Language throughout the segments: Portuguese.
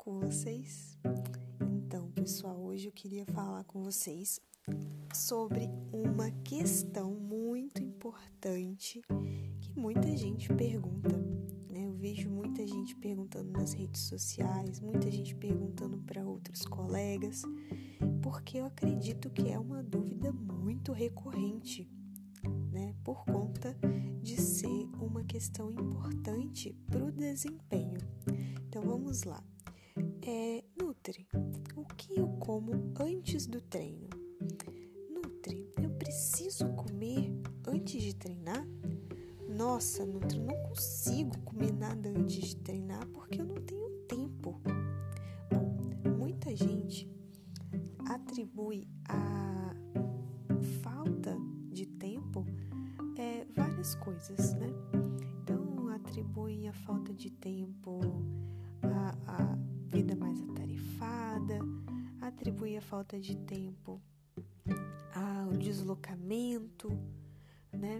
com vocês? Então, pessoal, hoje eu queria falar com vocês sobre uma questão muito importante que muita gente pergunta. Né? Eu vejo muita gente perguntando nas redes sociais, muita gente perguntando para outros colegas, porque eu acredito que é uma dúvida muito recorrente, né? Por conta de ser uma questão importante para o desempenho. Então vamos lá. É, Nutri, o que eu como antes do treino? Nutri, eu preciso comer antes de treinar? Nossa, Nutri, eu não consigo comer nada antes de treinar porque eu não tenho tempo. Bom, muita gente atribui a falta de tempo é, várias coisas, né? Então, atribui a falta de tempo a, a vida mais atarefada, atribui a falta de tempo ao deslocamento, né?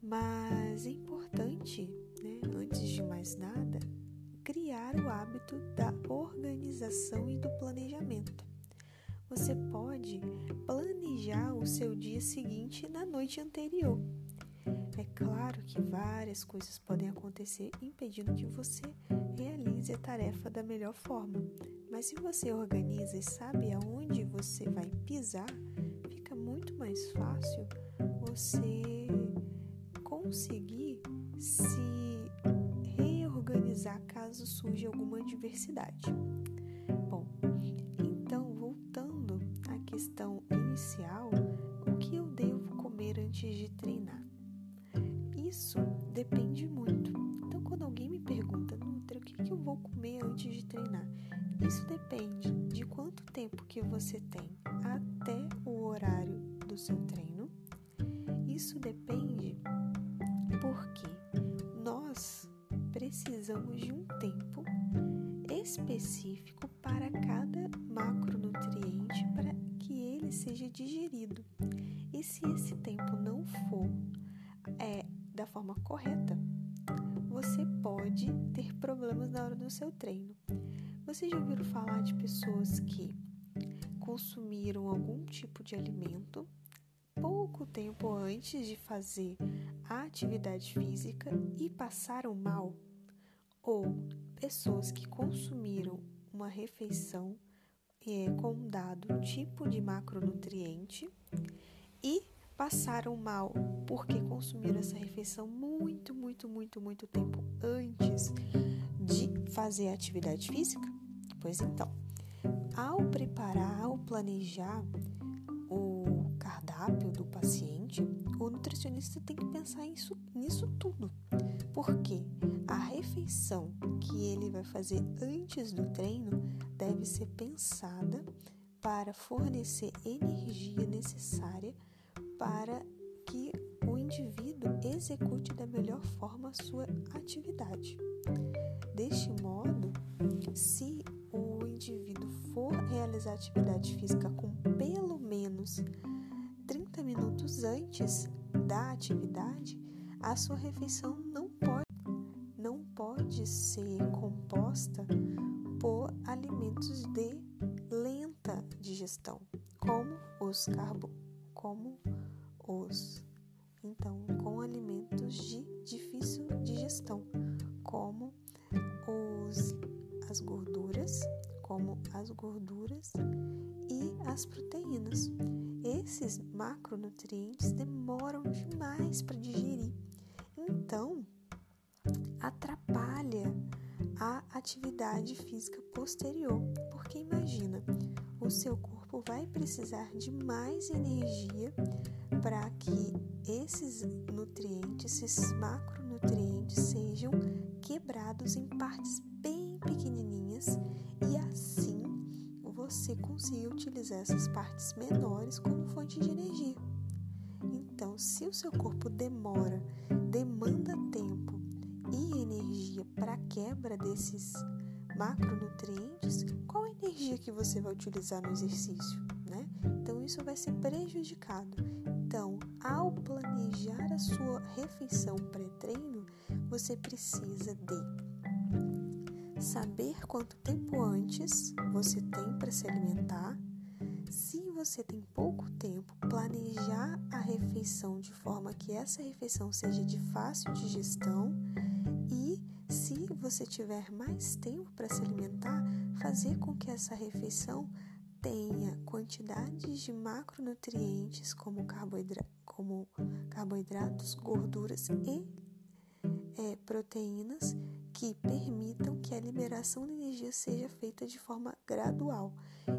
Mas é importante, né, antes de mais nada, criar o hábito da organização e do planejamento. Você pode planejar o seu dia seguinte na noite anterior. É claro que várias coisas podem acontecer impedindo que você realize a tarefa da melhor forma, mas se você organiza e sabe aonde você vai pisar, fica muito mais fácil você conseguir se reorganizar caso surja alguma adversidade. Bom, então voltando à questão Isso depende muito. Então, quando alguém me pergunta, Nutra, o que, que eu vou comer antes de treinar? Isso depende de quanto tempo que você tem até o horário do seu treino. Isso depende porque nós precisamos de um tempo específico para cada macronutriente para que ele seja digerido. E se esse tempo não for é, da forma correta, você pode ter problemas na hora do seu treino. Vocês já ouviram falar de pessoas que consumiram algum tipo de alimento pouco tempo antes de fazer a atividade física e passaram mal? Ou pessoas que consumiram uma refeição é, com um dado tipo de macronutriente e passaram mal porque consumiram essa refeição muito, muito, muito, muito tempo antes de fazer a atividade física? Pois então, ao preparar, ao planejar o cardápio do paciente, o nutricionista tem que pensar isso, nisso tudo. Porque a refeição que ele vai fazer antes do treino deve ser pensada para fornecer energia necessária para que o indivíduo execute da melhor forma a sua atividade. Deste modo, se o indivíduo for realizar atividade física com pelo menos 30 minutos antes da atividade, a sua refeição não pode, não pode ser composta por alimentos de lenta digestão, como os carbo, as gorduras e as proteínas. Esses macronutrientes demoram demais para digerir, então atrapalha a atividade física posterior, porque imagina, o seu corpo vai precisar de mais energia para que esses nutrientes, esses macronutrientes sejam quebrados em partes bem você consiga utilizar essas partes menores como fonte de energia. Então, se o seu corpo demora, demanda tempo e energia para a quebra desses macronutrientes, qual a energia que você vai utilizar no exercício, né? Então isso vai ser prejudicado. Então, ao planejar a sua refeição pré-treino, você precisa de saber quanto tempo antes você tem para se alimentar. Se você tem pouco tempo, planejar a refeição de forma que essa refeição seja de fácil digestão e se você tiver mais tempo para se alimentar, fazer com que essa refeição tenha quantidades de macronutrientes como, carboidra como carboidratos, gorduras e é, proteínas que permitam que a liberação de energia seja feita de forma gradual.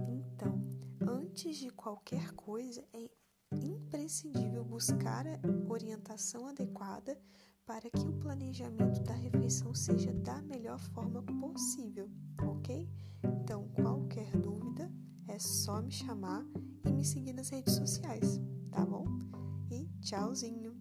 Então, antes de qualquer coisa, é imprescindível buscar a orientação adequada para que o planejamento da refeição seja da melhor forma possível, ok? Então, qualquer dúvida é só me chamar e me seguir nas redes sociais, tá bom? E tchauzinho!